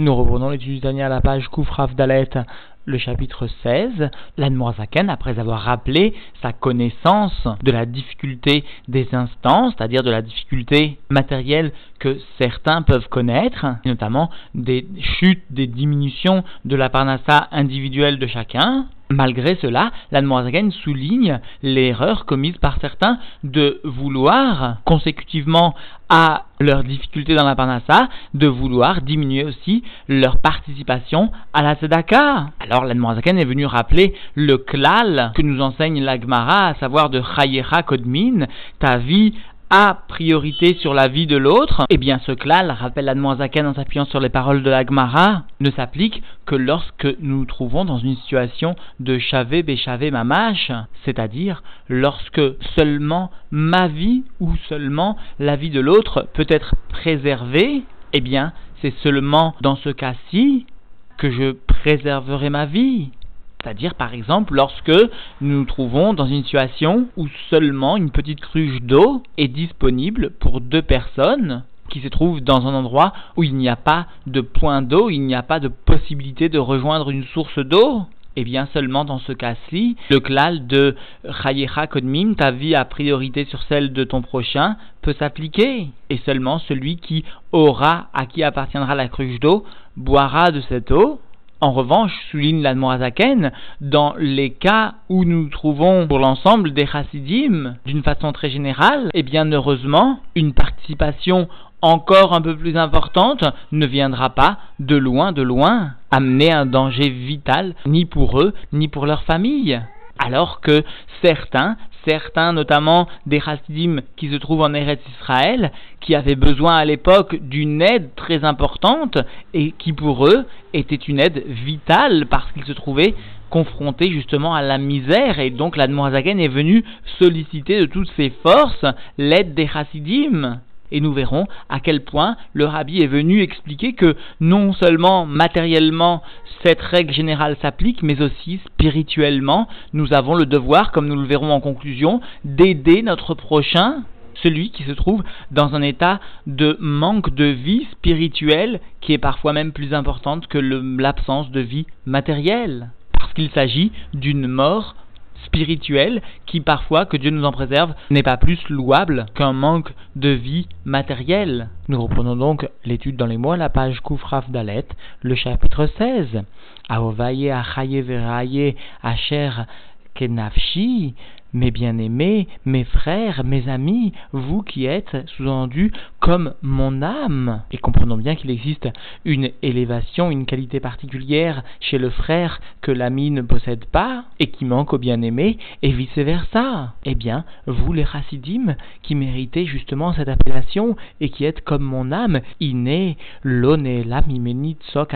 Nous reprenons l'étude du à la page Koufraf Dalet, le chapitre 16. L'Anmoazaken, après avoir rappelé sa connaissance de la difficulté des instants, c'est-à-dire de la difficulté matérielle que certains peuvent connaître, notamment des chutes, des diminutions de la parnassa individuelle de chacun, Malgré cela, l'Anmoazaken souligne l'erreur commise par certains de vouloir, consécutivement à leur difficulté dans la Parnassa, de vouloir diminuer aussi leur participation à la Tzedaka. Alors l'Anmoazaken est venu rappeler le klal que nous enseigne l'Agmara, à savoir de Chayecha Kodmin, ta vie a priorité sur la vie de l'autre, eh bien ce klal, rappelle la Zaken en s'appuyant sur les paroles de la Gemara, ne s'applique que lorsque nous nous trouvons dans une situation de chavé béchavé mamash, c'est-à-dire lorsque seulement ma vie ou seulement la vie de l'autre peut être préservée, eh bien c'est seulement dans ce cas-ci que je préserverai ma vie. C'est-à-dire, par exemple, lorsque nous nous trouvons dans une situation où seulement une petite cruche d'eau est disponible pour deux personnes qui se trouvent dans un endroit où il n'y a pas de point d'eau, il n'y a pas de possibilité de rejoindre une source d'eau. Et eh bien seulement dans ce cas-ci, le klal de Chayecha Kodmim, ta vie a priorité sur celle de ton prochain, peut s'appliquer. Et seulement celui qui aura, à qui appartiendra la cruche d'eau, boira de cette eau, en revanche, souligne l'Admorazaken, dans les cas où nous trouvons pour l'ensemble des chassidim, d'une façon très générale, et bien heureusement, une participation encore un peu plus importante ne viendra pas de loin, de loin, amener un danger vital, ni pour eux, ni pour leur famille. Alors que certains certains, notamment des Hasidim qui se trouvent en Eretz Israël, qui avaient besoin à l'époque d'une aide très importante et qui pour eux était une aide vitale parce qu'ils se trouvaient confrontés justement à la misère et donc l'Admorazaken est venu solliciter de toutes ses forces l'aide des Hasidim. Et nous verrons à quel point le rabbi est venu expliquer que non seulement matériellement cette règle générale s'applique, mais aussi spirituellement, nous avons le devoir, comme nous le verrons en conclusion, d'aider notre prochain, celui qui se trouve dans un état de manque de vie spirituelle qui est parfois même plus importante que l'absence de vie matérielle, parce qu'il s'agit d'une mort spirituel qui parfois, que Dieu nous en préserve, n'est pas plus louable qu'un manque de vie matérielle. Nous reprenons donc l'étude dans les mois, la page Koufraf Dalet, le chapitre 16. Aovaye achaye veraye asher kenafshi mes bien-aimés, mes frères, mes amis, vous qui êtes sous-entendu comme mon âme. Et comprenons bien qu'il existe une élévation, une qualité particulière chez le frère que l'ami ne possède pas et qui manque au bien-aimé et vice-versa. Eh bien, vous les chassidim qui méritez justement cette appellation et qui êtes comme mon âme, iné, l'one, l'amimenit, sok,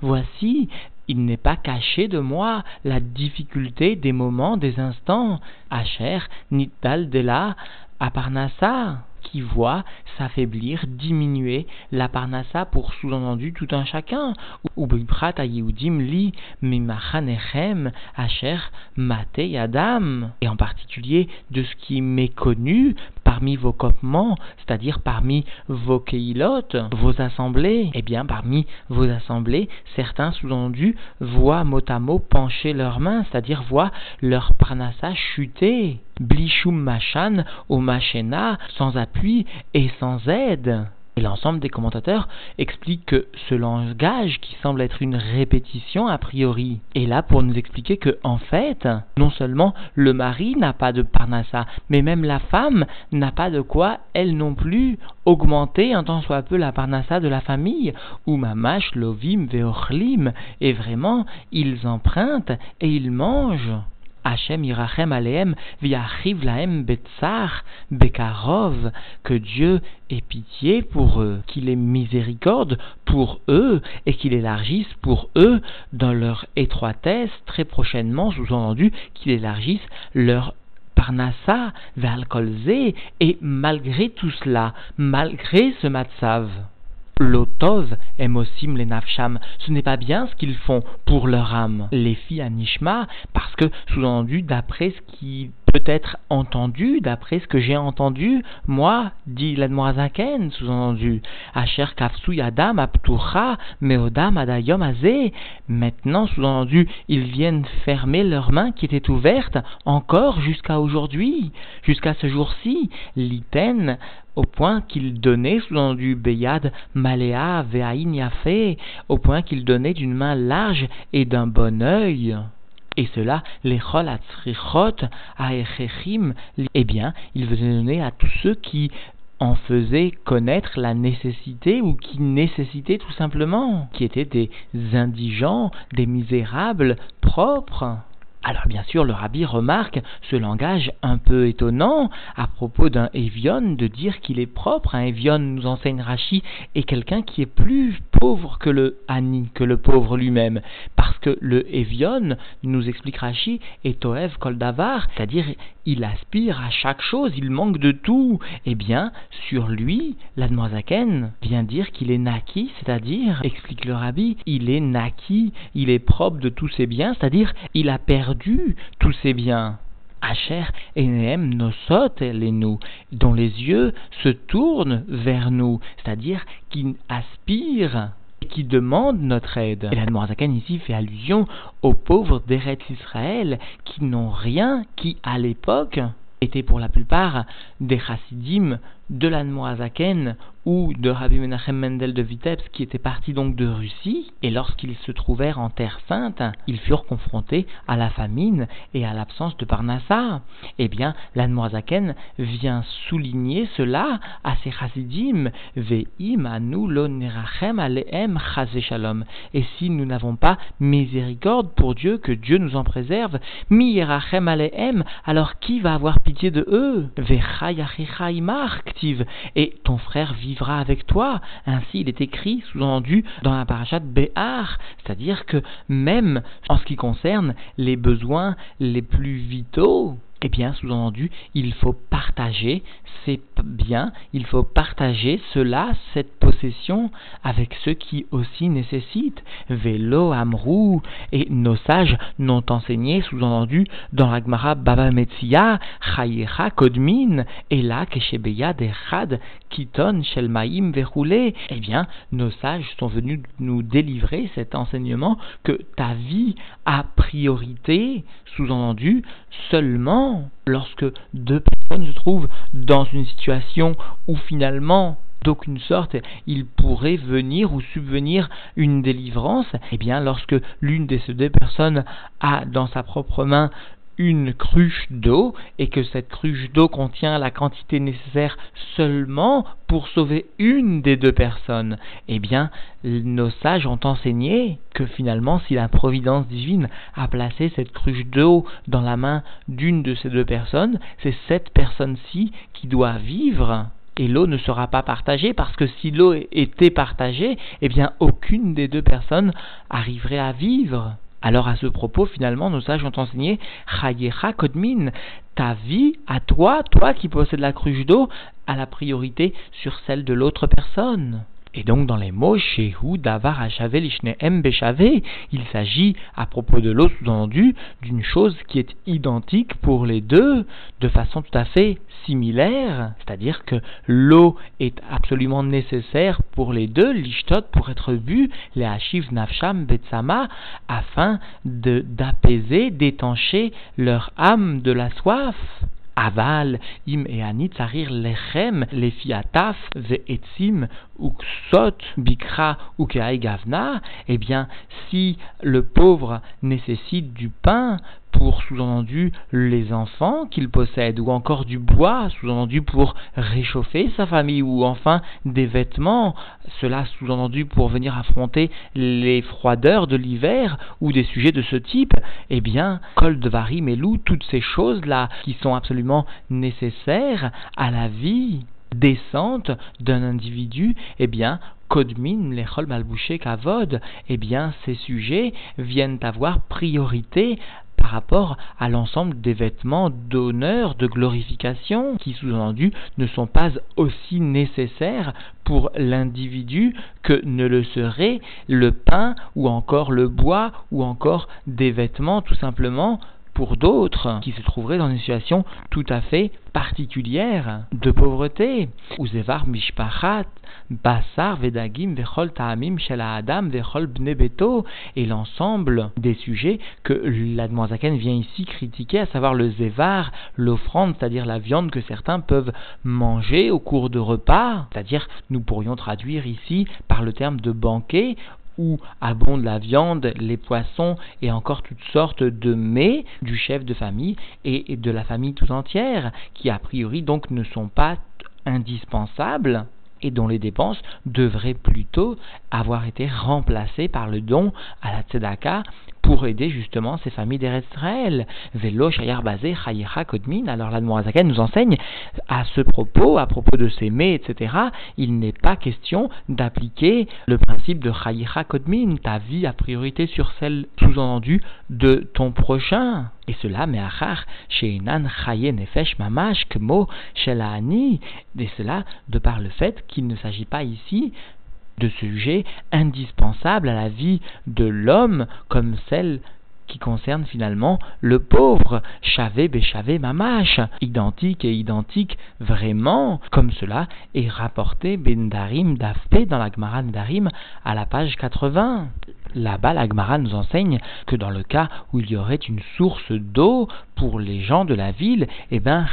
voici il n'est pas caché de moi la difficulté des moments, des instants. Asher, Nital de la, Aparnassa qui voit s'affaiblir, diminuer la parnassa pour sous-entendu tout un chacun. Ou biprat Yehudim li mimachanechem asher mate yadam. Et en particulier de ce qui m'est connu parmi vos campements, c'est-à-dire parmi vos keilotes, vos assemblées. Eh bien, parmi vos assemblées, certains sous-entendus voient mot à mot pencher leurs mains, c'est-à-dire voient leur parnassa chuter. Blishum machan ou machena, sans appui et sans aide. Et l'ensemble des commentateurs explique que ce langage, qui semble être une répétition a priori, est là pour nous expliquer que, en fait, non seulement le mari n'a pas de parnassa, mais même la femme n'a pas de quoi, elle non plus, augmenter un tant soit peu la parnassa de la famille, ou mamash lovim veochlim, et vraiment, ils empruntent et ils mangent. Hachem irachem aleem viachiv laem betzar bekarov, que Dieu ait pitié pour eux, qu'il ait miséricorde pour eux et qu'il élargisse pour eux dans leur étroitesse très prochainement, sous-entendu qu'il élargisse leur parnassa, valkolze, et malgré tout cela, malgré ce matzav, Lotov emosim les nafsham. Ce n'est pas bien ce qu'ils font pour leur âme. Les filles à Nishma, parce que, sous-entendu, d'après ce qui peut être entendu d'après ce que j'ai entendu, moi, dit l'Admorazaken, sous-entendu, Asher Kafsu Yadam Aptucha Meodam Adayom Azé. Maintenant, sous-entendu, ils viennent fermer leurs mains qui étaient ouvertes encore jusqu'à aujourd'hui, jusqu'à ce jour-ci. L'Iten, au point qu'ils donnaient, sous-entendu, Beyad Malea Ve'ain Yafé, au point qu'ils donnaient d'une main large et d'un bon œil. Et cela, les chol à eh bien, il veut donner à tous ceux qui en faisaient connaître la nécessité ou qui nécessitaient tout simplement, qui étaient des indigents, des misérables propres. Alors bien sûr, le rabbi remarque ce langage un peu étonnant à propos d'un Evion de dire qu'il est propre. Un Evion, nous enseigne Rachi, est quelqu'un qui est plus pauvre que le Ani, que le pauvre lui-même. Parce que le Evion, nous explique Rachi, est Oev Koldavar, c'est-à-dire il aspire à chaque chose, il manque de tout. Eh bien, sur lui, l'Admoisaken vient dire qu'il est naki, c'est-à-dire, explique le rabbi, il est naki, il est propre de tous ses biens, c'est-à-dire il a perdu tous ses biens. Asher Eneem Nosot nous, dont les yeux se tournent vers nous, c'est-à-dire qui aspirent qui demande notre aide. Et la Noirzakan ici fait allusion aux pauvres d'Eretz Israël qui n'ont rien, qui à l'époque étaient pour la plupart des chassidim de l'Anmoazaken ou de Rabbi Menachem Mendel de Vitebsk qui était parti donc de Russie et lorsqu'ils se trouvèrent en Terre Sainte, ils furent confrontés à la famine et à l'absence de Parnassa. Eh bien, l'Anmoazaken vient souligner cela à ses chassidim Ve'im anu lo nerachem aleem shalom. Et si nous n'avons pas miséricorde pour Dieu, que Dieu nous en préserve, mi yerachem aleem, alors qui va avoir pitié de eux? Et ton frère avec toi. Ainsi, il est écrit, sous-entendu, dans la parachat Béar, c'est-à-dire que même en ce qui concerne les besoins les plus vitaux, eh bien, sous-entendu, il faut partager ces biens, il faut partager cela, cette possession, avec ceux qui aussi nécessitent. Vélo, Amrou, et nos sages n'ont enseigné, sous-entendu, dans la Gemara Baba Metzia, Chayecha Kodmin, et là, Keshebeya Derad, Kiton, Shelmaim, Verroulé. Eh bien, nos sages sont venus nous délivrer cet enseignement que ta vie a priorité, sous-entendu, seulement lorsque deux personnes se trouvent dans une situation où finalement d'aucune sorte il pourrait venir ou subvenir une délivrance, eh bien lorsque l'une de ces deux personnes a dans sa propre main une cruche d'eau et que cette cruche d'eau contient la quantité nécessaire seulement pour sauver une des deux personnes, eh bien, nos sages ont enseigné que finalement, si la providence divine a placé cette cruche d'eau dans la main d'une de ces deux personnes, c'est cette personne-ci qui doit vivre et l'eau ne sera pas partagée parce que si l'eau était partagée, eh bien aucune des deux personnes arriverait à vivre. Alors à ce propos, finalement, nos sages ont enseigné Chayecha Kodmin, ta vie à toi, toi qui possèdes la cruche d'eau, a la priorité sur celle de l'autre personne. Et donc dans les mots Shehu Davar Hachave Lishneem il s'agit à propos de l'eau sous-entendu d'une chose qui est identique pour les deux de façon tout à fait similaire, c'est-à-dire que l'eau est absolument nécessaire pour les deux, l'ishtot pour être bu, les Hashiv Nafsham Betsama, afin d'apaiser, d'étancher leur âme de la soif. Aval, im et anit sarir lechem, lefiataf, ve'etzim, uksot, bikra, ou gavna, eh bien, si le pauvre nécessite du pain pour sous-entendu les enfants qu'il possède, ou encore du bois, sous-entendu pour réchauffer sa famille, ou enfin des vêtements, cela sous-entendu pour venir affronter les froideurs de l'hiver, ou des sujets de ce type, eh bien, col de varim et loup, toutes ces choses-là qui sont absolument nécessaires à la vie décente d'un individu, eh bien, Kodmin, l'Echol Malbouché Kavod, eh bien, ces sujets viennent avoir priorité par rapport à l'ensemble des vêtements d'honneur, de glorification, qui sous-entendu ne sont pas aussi nécessaires pour l'individu que ne le serait le pain ou encore le bois ou encore des vêtements tout simplement pour d'autres qui se trouveraient dans une situation tout à fait particulière de pauvreté. Uzevar mishpachat, basar vedagim vechol ta'amim shel adam vechol bnebeto et l'ensemble des sujets que l'Admoisaken vient ici critiquer, à savoir le zévar, l'offrande, c'est-à-dire la viande que certains peuvent manger au cours de repas, c'est-à-dire nous pourrions traduire ici par le terme de banquet où abonde la viande, les poissons et encore toutes sortes de mets du chef de famille et de la famille tout entière, qui a priori donc ne sont pas indispensables et dont les dépenses devraient plutôt avoir été remplacées par le don à la tzedaka pour aider justement ces familles d'Eretzraël. Velo Shayar Bazé Kodmin. Alors la nous enseigne à ce propos, à propos de ces mets, etc., il n'est pas question d'appliquer le principe de Chayicha Kodmin, ta vie a priorité sur celle sous-entendue de ton prochain. Et cela, mais Sheinan Chaye Nefesh Mamash Kmo Shelani. Et cela de par le fait qu'il ne s'agit pas ici de sujets indispensables à la vie de l'homme comme celle qui concerne finalement le pauvre, chavé béchavé mamash, identique et identique vraiment, comme cela est rapporté Bendarim d'Afté dans la Gemara Darim à la page 80. Là-bas, la Gemara nous enseigne que dans le cas où il y aurait une source d'eau pour les gens de la ville, eh bien,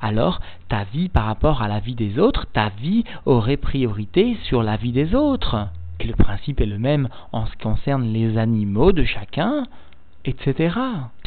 alors ta vie par rapport à la vie des autres, ta vie aurait priorité sur la vie des autres. Et le principe est le même en ce qui concerne les animaux de chacun, etc.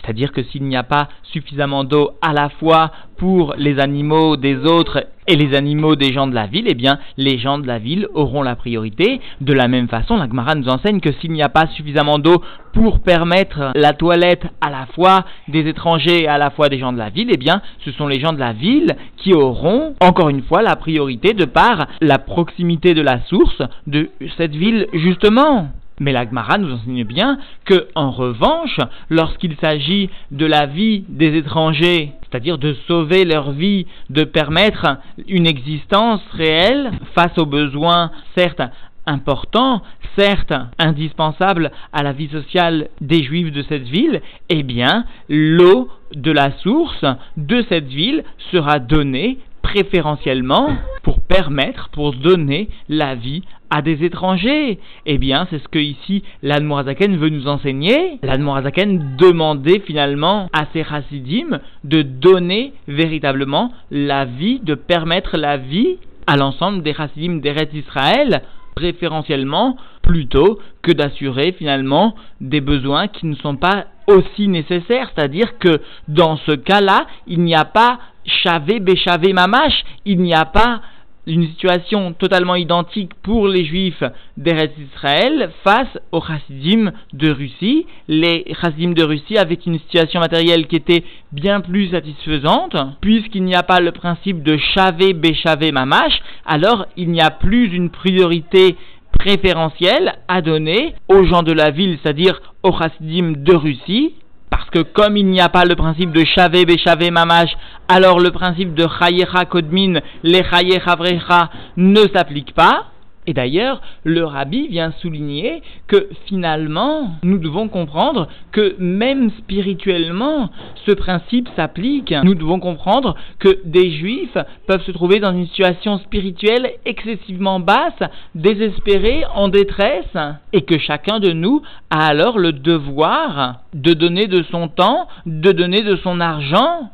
C'est-à-dire que s'il n'y a pas suffisamment d'eau à la fois pour les animaux des autres et les animaux des gens de la ville, eh bien, les gens de la ville auront la priorité. De la même façon, la Gemara nous enseigne que s'il n'y a pas suffisamment d'eau pour permettre la toilette à la fois des étrangers et à la fois des gens de la ville, eh bien, ce sont les gens de la ville qui auront, encore une fois, la priorité de par la proximité de la source de cette ville, justement. Mais l'Agmara nous enseigne bien que, en revanche, lorsqu'il s'agit de la vie des étrangers, c'est-à-dire de sauver leur vie, de permettre une existence réelle face aux besoins, certes importants, certes indispensables à la vie sociale des juifs de cette ville, eh bien, l'eau de la source de cette ville sera donnée préférentiellement pour permettre, pour donner la vie à des étrangers. Eh bien, c'est ce que ici l'Admorazaken veut nous enseigner. L'Admorazaken demandait finalement à ses chassidim de donner véritablement la vie, de permettre la vie à l'ensemble des chassidim d'Eretz Israël, préférentiellement, plutôt que d'assurer finalement des besoins qui ne sont pas aussi nécessaires. C'est-à-dire que dans ce cas-là, il n'y a pas Chavé, Béchavé, Mamash, il n'y a pas une situation totalement identique pour les juifs d'Eretz Israël face aux chassidim de Russie. Les chassidim de Russie avaient une situation matérielle qui était bien plus satisfaisante, puisqu'il n'y a pas le principe de chavé, béchavé, mamash, alors il n'y a plus une priorité préférentielle à donner aux gens de la ville, c'est-à-dire aux chassidim de Russie, parce que comme il n'y a pas le principe de Shavé Béchavé Mamash, alors le principe de Chayecha Kodmin, les Chayecha Vrecha ne s'applique pas. Et d'ailleurs, le rabbi vient souligner que finalement, nous devons comprendre que même spirituellement, ce principe s'applique. Nous devons comprendre que des juifs peuvent se trouver dans une situation spirituelle excessivement basse, désespérés, en détresse, et que chacun de nous a alors le devoir de donner de son temps, de donner de son argent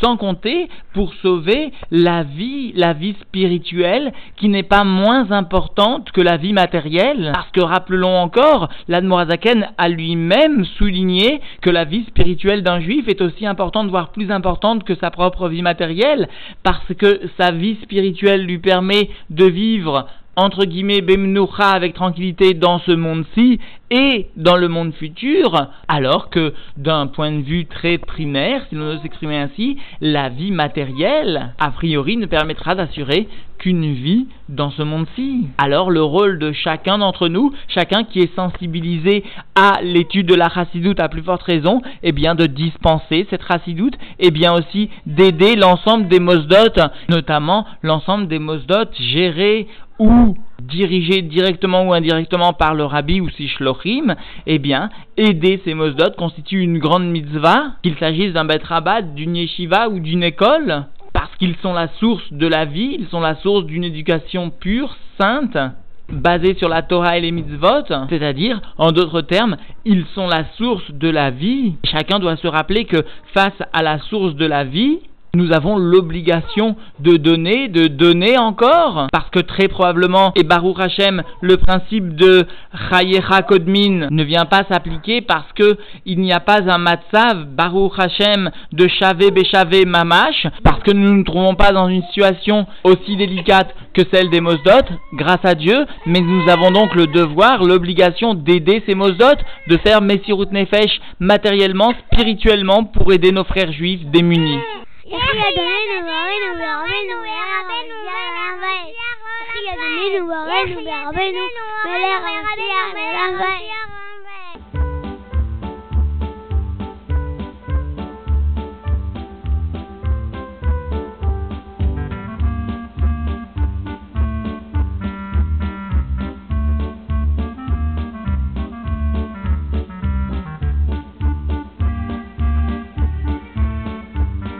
sans compter pour sauver la vie, la vie spirituelle qui n'est pas moins importante que la vie matérielle. Parce que rappelons encore, l'Admorazaken a lui-même souligné que la vie spirituelle d'un juif est aussi importante, voire plus importante que sa propre vie matérielle, parce que sa vie spirituelle lui permet de vivre entre guillemets, Bemnoucha avec tranquillité dans ce monde-ci et dans le monde futur, alors que d'un point de vue très primaire, si l'on veut s'exprimer ainsi, la vie matérielle, a priori, ne permettra d'assurer qu'une vie dans ce monde-ci. Alors le rôle de chacun d'entre nous, chacun qui est sensibilisé à l'étude de la chassidoute à plus forte raison, eh bien de dispenser cette chassidoute, et eh bien aussi d'aider l'ensemble des mosdotes, notamment l'ensemble des mosdotes gérés ou dirigé directement ou indirectement par le rabbi ou si shlochim, eh bien, aider ces mosdot constitue une grande mitzvah, qu'il s'agisse d'un bet rabat, d'une yeshiva ou d'une école, parce qu'ils sont la source de la vie, ils sont la source d'une éducation pure, sainte, basée sur la Torah et les mitzvot, c'est-à-dire, en d'autres termes, ils sont la source de la vie. Chacun doit se rappeler que face à la source de la vie, nous avons l'obligation de donner, de donner encore, parce que très probablement, et Baruch Hashem, le principe de Chayecha Kodmin ne vient pas s'appliquer parce que il n'y a pas un matzav, Baruch Hashem, de Shavé Béchavé Mamash, parce que nous ne nous trouvons pas dans une situation aussi délicate que celle des Mosdot, grâce à Dieu, mais nous avons donc le devoir, l'obligation d'aider ces Mosdot, de faire Messirut Nefesh matériellement, spirituellement, pour aider nos frères juifs démunis. Thank you.